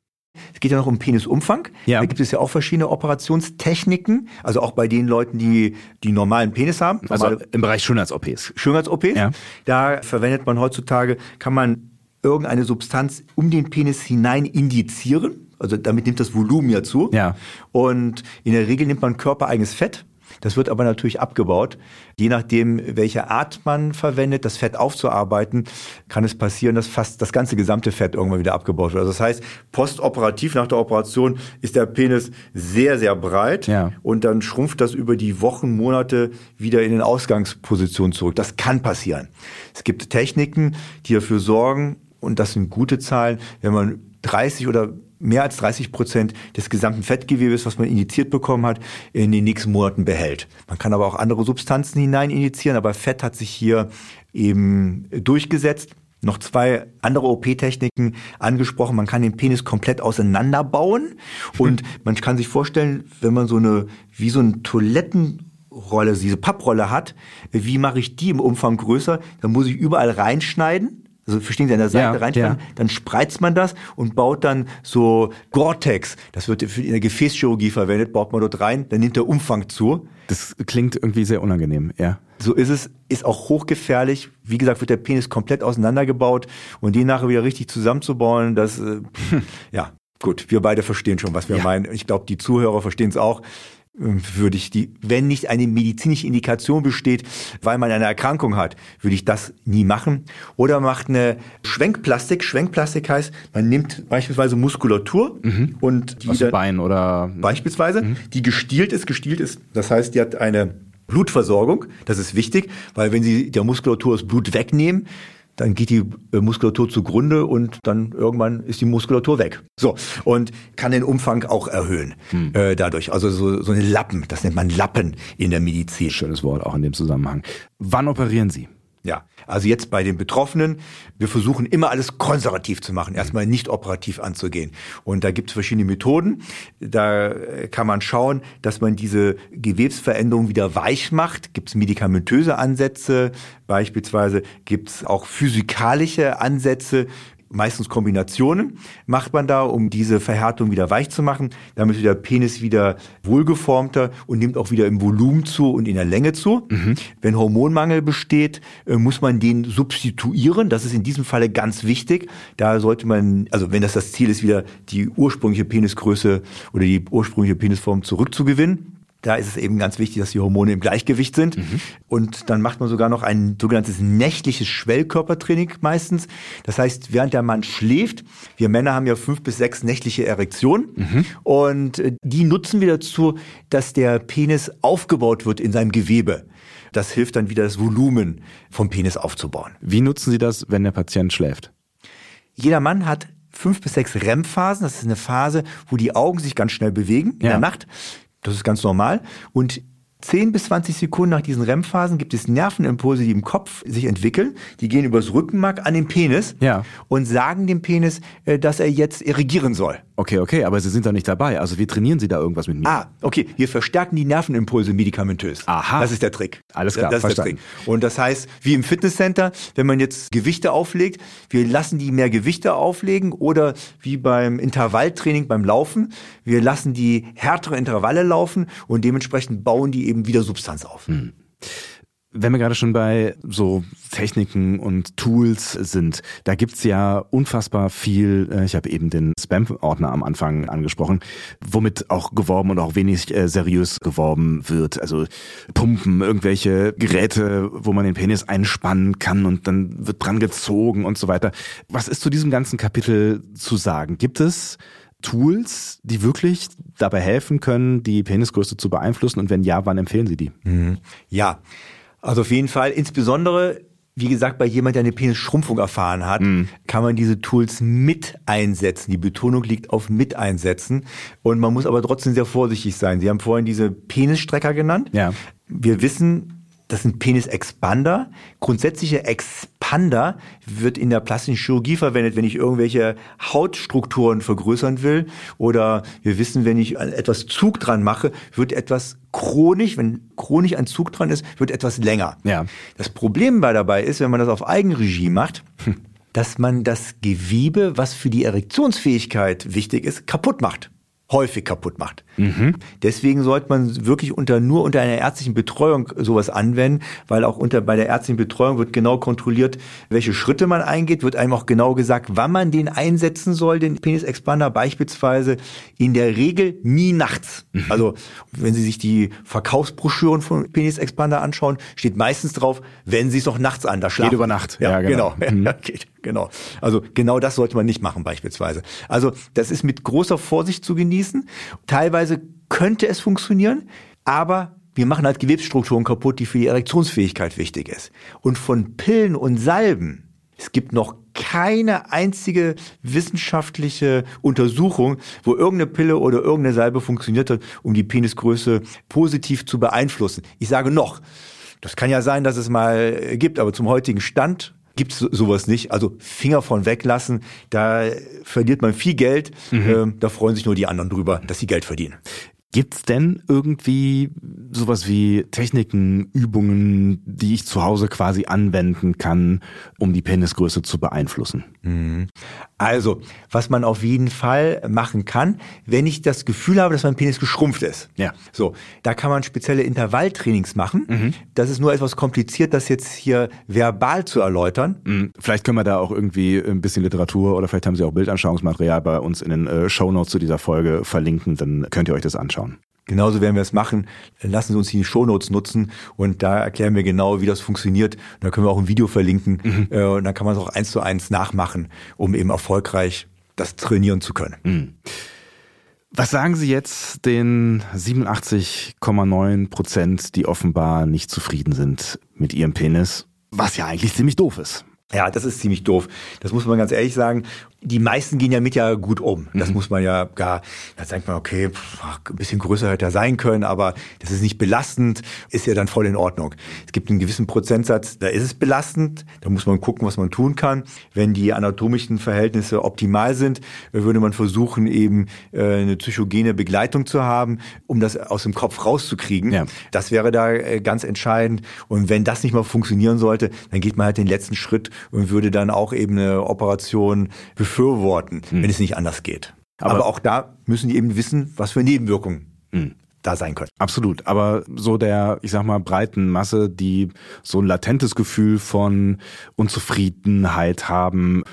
Es geht ja noch um Penisumfang. Ja. Da gibt es ja auch verschiedene Operationstechniken. Also auch bei den Leuten, die die normalen Penis haben. Also im Bereich Schönheits-OPs. Schönheits-OPs. Ja. Da verwendet man heutzutage, kann man irgendeine Substanz um den Penis hinein injizieren. Also damit nimmt das Volumen ja zu. Ja. Und in der Regel nimmt man körpereigenes Fett. Das wird aber natürlich abgebaut. Je nachdem, welche Art man verwendet, das Fett aufzuarbeiten, kann es passieren, dass fast das ganze gesamte Fett irgendwann wieder abgebaut wird. Also das heißt, postoperativ nach der Operation ist der Penis sehr, sehr breit Ja. und dann schrumpft das über die Wochen, Monate wieder in den Ausgangsposition zurück. Das kann passieren. Es gibt Techniken, die dafür sorgen, und das sind gute Zahlen, wenn man 30 oder mehr als 30 Prozent des gesamten Fettgewebes, was man injiziert bekommen hat, in den nächsten Monaten behält. Man kann aber auch andere Substanzen hinein injizieren, aber Fett hat sich hier eben durchgesetzt. Noch zwei andere OP-Techniken angesprochen. Man kann den Penis komplett auseinanderbauen und man kann sich vorstellen, wenn man so eine, wie so ein Toilettenrolle, diese Papprolle hat, wie mache ich die im Umfang größer? Dann muss ich überall reinschneiden. Also verstehen Sie, an der Seite Ja, reinschneiden, ja. dann spreizt man das und baut dann so Gore-Tex. Das wird in der Gefäßchirurgie verwendet, baut man dort rein, dann nimmt der Umfang zu. Das klingt irgendwie sehr unangenehm, ja. So ist es, ist auch hochgefährlich. Wie gesagt, wird der Penis komplett auseinandergebaut und den nachher wieder richtig zusammenzubauen, das, äh, [laughs] ja, gut, wir beide verstehen schon, was wir Ja. meinen. Ich glaube, die Zuhörer verstehen es auch. Würde ich die, wenn nicht eine medizinische Indikation besteht, weil man eine Erkrankung hat, würde ich das nie machen. Oder macht eine Schwenkplastik. Schwenkplastik heißt, man nimmt beispielsweise Muskulatur mhm. und die Aus Bein oder beispielsweise, mhm. die gestielt ist, gestielt ist. Das heißt, die hat eine Blutversorgung. Das ist wichtig, weil wenn Sie der Muskulatur das Blut wegnehmen, dann geht die äh, Muskulatur zugrunde und dann irgendwann ist die Muskulatur weg. So und kann den Umfang auch erhöhen hm. äh, dadurch. Also so, so eine Lappen, das nennt man Lappen in der Medizin. Schönes Wort auch in dem Zusammenhang. Wann operieren Sie? Ja, also jetzt bei den Betroffenen, wir versuchen immer alles konservativ zu machen, erstmal nicht operativ anzugehen. Und da gibt es verschiedene Methoden. Da kann man schauen, dass man diese Gewebsveränderung wieder weich macht. Gibt es medikamentöse Ansätze, beispielsweise gibt es auch physikalische Ansätze, meistens Kombinationen macht man da, um diese Verhärtung wieder weich zu machen. Damit wird der Penis wieder wohlgeformter und nimmt auch wieder im Volumen zu und in der Länge zu. Mhm. Wenn Hormonmangel besteht, äh, muss man den substituieren. Das ist in diesem Falle ganz wichtig. Da sollte man, also wenn das das Ziel ist, wieder die ursprüngliche Penisgröße oder die ursprüngliche Penisform zurückzugewinnen. Da ist es eben ganz wichtig, dass die Hormone im Gleichgewicht sind. Mhm. Und dann macht man sogar noch ein sogenanntes nächtliches Schwellkörpertraining meistens. Das heißt, während der Mann schläft, wir Männer haben ja fünf bis sechs nächtliche Erektionen. Mhm. Und äh, die nutzen wir dazu, dass der Penis aufgebaut wird in seinem Gewebe. Das hilft dann wieder, das Volumen vom Penis aufzubauen. Wie nutzen Sie das, wenn der Patient schläft? Jeder Mann hat fünf bis sechs REM-Phasen. Das ist eine Phase, wo die Augen sich ganz schnell bewegen in ja. der Nacht. Das ist ganz normal. Und 10 bis 20 Sekunden nach diesen REM-Phasen gibt es Nervenimpulse, die im Kopf sich entwickeln. Die gehen übers Rückenmark an den Penis ja. und sagen dem Penis, äh, dass er jetzt erregieren soll. Okay, okay, aber Sie sind da nicht dabei. Also wie trainieren Sie da irgendwas mit mir? Ah, okay. Wir verstärken die Nervenimpulse medikamentös. Aha. Das ist der Trick. Alles klar, das ist verstanden. der Trick. Und das heißt, wie im Fitnesscenter, wenn man jetzt Gewichte auflegt, wir lassen die mehr Gewichte auflegen oder wie beim Intervalltraining beim Laufen, wir lassen die härtere Intervalle laufen und dementsprechend bauen die eben wieder Substanz auf. Hm. Wenn wir gerade schon bei so Techniken und Tools sind, da gibt's ja unfassbar viel, äh, ich habe eben den Spam-Ordner am Anfang angesprochen, womit auch geworben und auch wenig äh, seriös geworben wird. Also Pumpen, irgendwelche Geräte, wo man den Penis einspannen kann und dann wird dran gezogen und so weiter. Was ist zu diesem ganzen Kapitel zu sagen? Gibt es Tools, die wirklich dabei helfen können, die Penisgröße zu beeinflussen? Und wenn ja, wann empfehlen Sie die? Mhm. Ja. Also auf jeden Fall, insbesondere wie gesagt, bei jemand, der eine Penisschrumpfung erfahren hat, mhm. kann man diese Tools mit einsetzen. Die Betonung liegt auf mit einsetzen. Und man muss aber trotzdem sehr vorsichtig sein. Sie haben vorhin diese Penisstrecker genannt. Ja. Wir wissen, das sind Penis-Expander. Grundsätzliche Expander wird in der plastischen Chirurgie verwendet, wenn ich irgendwelche Hautstrukturen vergrößern will. Oder wir wissen, wenn ich etwas Zug dran mache, wird etwas chronisch, wenn chronisch ein Zug dran ist, wird etwas länger. Ja. Das Problem dabei ist, wenn man das auf Eigenregie macht, dass man das Gewebe, was für die Erektionsfähigkeit wichtig ist, kaputt macht häufig kaputt macht. Mhm. Deswegen sollte man wirklich unter nur unter einer ärztlichen Betreuung sowas anwenden, weil auch unter bei der ärztlichen Betreuung wird genau kontrolliert, welche Schritte man eingeht, wird einem auch genau gesagt, wann man den einsetzen soll, den Penis-Expander beispielsweise in der Regel nie nachts. Mhm. Also wenn Sie sich die Verkaufsbroschüren von Penis-Expander anschauen, steht meistens drauf, wenn Sie es noch nachts an, da schlafen. Geht über Nacht. Ja, ja genau. genau. [laughs] Mhm. Ja, geht. Genau. Also genau das sollte man nicht machen beispielsweise. Also das ist mit großer Vorsicht zu genießen. Teilweise könnte es funktionieren, aber wir machen halt Gewebsstrukturen kaputt, die für die Erektionsfähigkeit wichtig ist. Und von Pillen und Salben, es gibt noch keine einzige wissenschaftliche Untersuchung, wo irgendeine Pille oder irgendeine Salbe funktioniert hat, um die Penisgröße positiv zu beeinflussen. Ich sage noch, das kann ja sein, dass es mal gibt, aber zum heutigen Stand gibt es sowas nicht. Also Finger von weglassen, da verliert man viel Geld. Mhm. Ähm, da freuen sich nur die anderen drüber, dass sie Geld verdienen. Gibt's denn irgendwie sowas wie Techniken, Übungen, die ich zu Hause quasi anwenden kann, um die Penisgröße zu beeinflussen? Mhm. Also, was man auf jeden Fall machen kann, wenn ich das Gefühl habe, dass mein Penis geschrumpft ist. Ja. So, da kann man spezielle Intervalltrainings machen. Mhm. Das ist nur etwas kompliziert, das jetzt hier verbal zu erläutern. Mhm. Vielleicht können wir da auch irgendwie ein bisschen Literatur oder vielleicht haben Sie auch Bildanschauungsmaterial bei uns in den äh, Shownotes zu dieser Folge verlinken, dann könnt ihr euch das anschauen. Genauso werden wir es machen. Lassen Sie uns die Shownotes nutzen und da erklären wir genau, wie das funktioniert. Da können wir auch ein Video verlinken mhm. Äh, und dann kann man es auch eins zu eins nachmachen, um eben erfolgreich das trainieren zu können. Mhm. Was sagen Sie jetzt den 87,9 Prozent, die offenbar nicht zufrieden sind mit ihrem Penis? Was ja eigentlich ziemlich doof ist. Ja, das ist ziemlich doof. Das muss man ganz ehrlich sagen die meisten gehen ja mit ja gut um. Das mhm. muss man ja gar, da denkt man, okay, pff, ein bisschen größer hätte er sein können, aber das ist nicht belastend, ist ja dann voll in Ordnung. Es gibt einen gewissen Prozentsatz, da ist es belastend, da muss man gucken, was man tun kann. Wenn die anatomischen Verhältnisse optimal sind, würde man versuchen, eben äh, eine psychogene Begleitung zu haben, um das aus dem Kopf rauszukriegen. Ja. Das wäre da äh, ganz entscheidend. Und wenn das nicht mal funktionieren sollte, dann geht man halt den letzten Schritt und würde dann auch eben eine Operation befürworten, hm. wenn es nicht anders geht. Aber, Aber, auch da müssen die eben wissen, was für Nebenwirkungen hm. da sein können. Absolut. Aber so der, ich sag mal, breiten Masse, die so ein latentes Gefühl von Unzufriedenheit haben,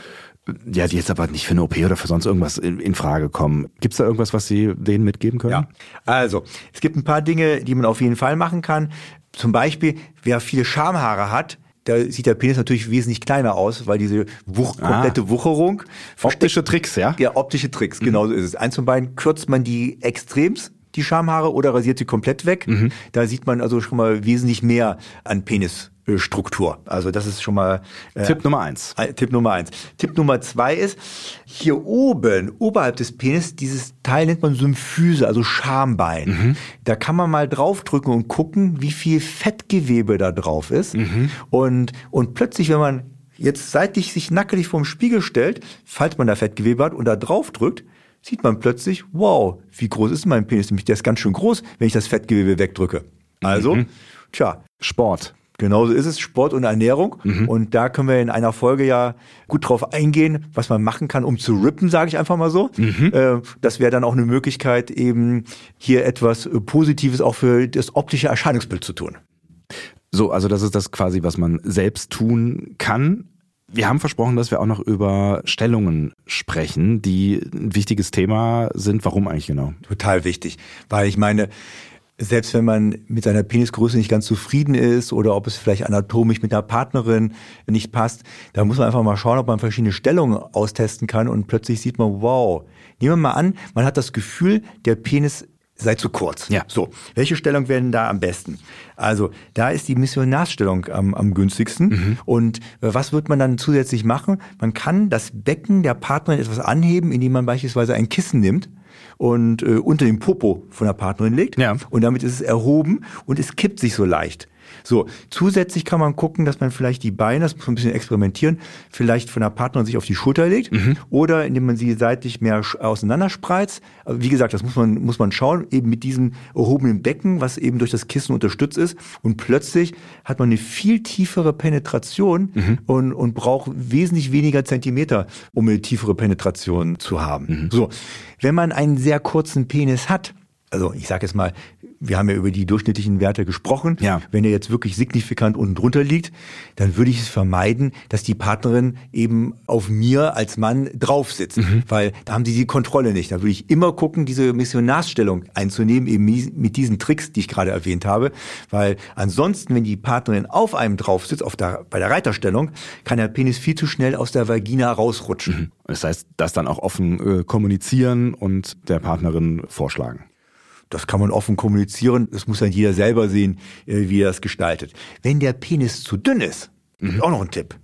ja, die jetzt aber nicht für eine OP oder für sonst irgendwas in, in Frage kommen. Gibt es da irgendwas, was Sie denen mitgeben können? Ja, also es gibt ein paar Dinge, die man auf jeden Fall machen kann. Zum Beispiel, wer viele Schamhaare hat, da sieht der Penis natürlich wesentlich kleiner aus, weil diese Wuch ah. komplette Wucherung. Optische Tricks, ja? Ja, optische Tricks, mhm. genau so ist es. Eins von beiden kürzt man die extremst, die Schamhaare, oder rasiert sie komplett weg. Mhm. Da sieht man also schon mal wesentlich mehr an Penis Struktur. Also das ist schon mal äh, Tipp Nummer eins. Äh, Tipp Nummer eins. Tipp Nummer zwei ist hier oben oberhalb des Penis dieses Teil nennt man Symphyse, also Schambein. Mhm. Da kann man mal draufdrücken und gucken, wie viel Fettgewebe da drauf ist. Mhm. Und und plötzlich, wenn man jetzt seitlich sich nackelig vorm Spiegel stellt, falls man da Fettgewebe hat und da draufdrückt, sieht man plötzlich, wow, wie groß ist mein Penis? Nämlich der ist ganz schön groß, wenn ich das Fettgewebe wegdrücke. Also, mhm. tja, Sport. Genauso ist es, Sport und Ernährung. Mhm. Und da können wir in einer Folge ja gut drauf eingehen, was man machen kann, um zu rippen, sage ich einfach mal so. Mhm. Äh, das wäre dann auch eine Möglichkeit, eben hier etwas Positives auch für das optische Erscheinungsbild zu tun. So, also das ist das quasi, was man selbst tun kann. Wir haben versprochen, dass wir auch noch über Stellungen sprechen, die ein wichtiges Thema sind. Warum eigentlich genau? Total wichtig, weil ich meine, selbst wenn man mit seiner Penisgröße nicht ganz zufrieden ist oder ob es vielleicht anatomisch mit der Partnerin nicht passt, da muss man einfach mal schauen, ob man verschiedene Stellungen austesten kann und plötzlich sieht man, wow, nehmen wir mal an, man hat das Gefühl, der Penis sei zu kurz. Ja. So, welche Stellung wäre denn da am besten? Also, da ist die Missionarsstellung am, am günstigsten. Mhm. Und äh, was wird man dann zusätzlich machen? Man kann das Becken der Partnerin etwas anheben, indem man beispielsweise ein Kissen nimmt und äh, unter dem Popo von der Partnerin legt. Ja. Und damit ist es erhoben und es kippt sich so leicht. So, zusätzlich kann man gucken, dass man vielleicht die Beine, das muss man ein bisschen experimentieren, vielleicht von der Partnerin sich auf die Schulter legt mhm. oder indem man sie seitlich mehr auseinanderspreizt. Aber wie gesagt, das muss man, muss man schauen, eben mit diesem erhobenen Becken, was eben durch das Kissen unterstützt ist. Und plötzlich hat man eine viel tiefere Penetration mhm. und, und braucht wesentlich weniger Zentimeter, um eine tiefere Penetration zu haben. Mhm. So, wenn man einen sehr kurzen Penis hat, also ich sage jetzt mal, wir haben ja über die durchschnittlichen Werte gesprochen. Ja. Wenn er jetzt wirklich signifikant unten drunter liegt, dann würde ich es vermeiden, dass die Partnerin eben auf mir als Mann drauf sitzt, mhm. weil da haben sie die Kontrolle nicht. Da würde ich immer gucken, diese Missionarsstellung einzunehmen, eben mit diesen Tricks, die ich gerade erwähnt habe, weil ansonsten, wenn die Partnerin auf einem drauf sitzt, auf der, bei der Reiterstellung, kann der Penis viel zu schnell aus der Vagina rausrutschen. Mhm. Das heißt, das dann auch offen äh, kommunizieren und der Partnerin vorschlagen. Das kann man offen kommunizieren. Das muss dann jeder selber sehen, äh, wie er das gestaltet. Wenn der Penis zu dünn ist, mhm. auch noch ein Tipp,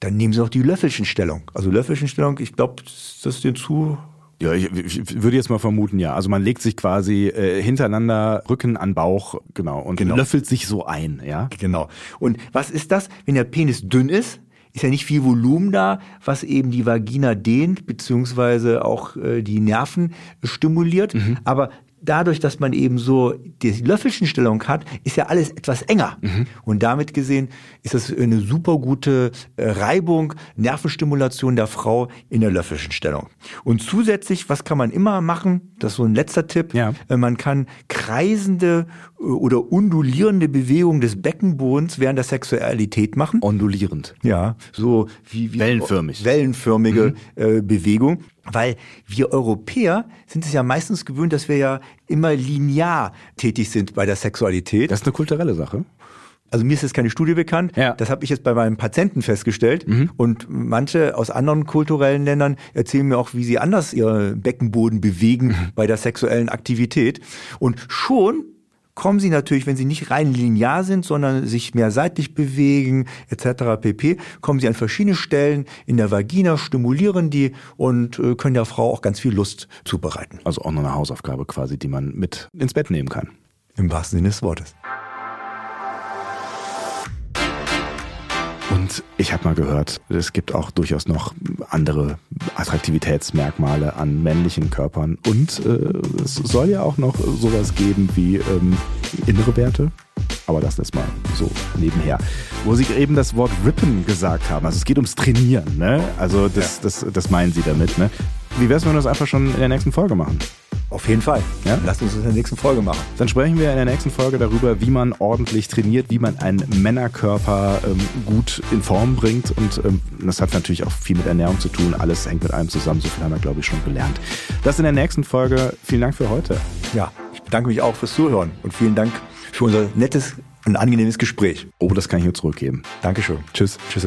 dann nehmen Sie noch die Löffelchenstellung. Also Löffelchenstellung, ich glaube, das ist den zu ja, ich, ich, würde jetzt mal vermuten, ja. Also man legt sich quasi äh, hintereinander Rücken an Bauch, genau, und genau. löffelt sich so ein, ja. Genau. Und was ist das, wenn der Penis dünn ist? Ist ja nicht viel Volumen da, was eben die Vagina dehnt, beziehungsweise auch äh, die Nerven stimuliert. Mhm. Aber dadurch, dass man eben so die Löffelchenstellung hat, ist ja alles etwas enger. Mhm. Und damit gesehen ist das eine super gute äh, Reibung, Nervenstimulation der Frau in der Löffelchenstellung. Und zusätzlich, was kann man immer machen? Das ist so ein letzter Tipp. Ja. Äh, man kann kreisende oder undulierende Bewegung des Beckenbodens während der Sexualität machen. Ondulierend. Ja, so wie, wie Wellenförmig. wellenförmige äh, Bewegung. Weil wir Europäer sind es ja meistens gewöhnt, dass wir ja immer linear tätig sind bei der Sexualität. Das ist eine kulturelle Sache. Also mir ist jetzt keine Studie bekannt. Ja. Das habe ich jetzt bei meinem Patienten festgestellt. Und manche aus anderen kulturellen Ländern erzählen mir auch, wie sie anders ihr Beckenboden bewegen bei der sexuellen Aktivität. Und schon kommen sie natürlich, wenn sie nicht rein linear sind, sondern sich mehr seitlich bewegen etc. pp, kommen sie an verschiedene Stellen in der Vagina, stimulieren die und äh, können der Frau auch ganz viel Lust zubereiten. Also auch noch eine Hausaufgabe quasi, die man mit ins Bett nehmen kann. Im wahrsten Sinne des Wortes. Und ich habe mal gehört, es gibt auch durchaus noch andere Attraktivitätsmerkmale an männlichen Körpern. Und äh, es soll ja auch noch sowas geben wie ähm, innere Werte. Aber das lässt mal so nebenher. Wo Sie eben das Wort Rippen gesagt haben. Also es geht ums Trainieren. Ne? Also das, das, das meinen Sie damit. Ne? Wie wäre es, wenn wir das einfach schon in der nächsten Folge machen? Auf jeden Fall. Ja? Lasst uns das in der nächsten Folge machen. Dann sprechen wir in der nächsten Folge darüber, wie man ordentlich trainiert, wie man einen Männerkörper ähm, gut in Form bringt. Und ähm, das hat natürlich auch viel mit Ernährung zu tun. Alles hängt mit allem zusammen. So viel haben wir, glaube ich, schon gelernt. Das in der nächsten Folge. Vielen Dank für heute. Ja, ich bedanke mich auch fürs Zuhören und vielen Dank für unser nettes und angenehmes Gespräch. Oh, das kann ich nur zurückgeben. Dankeschön. Tschüss. Tschüss.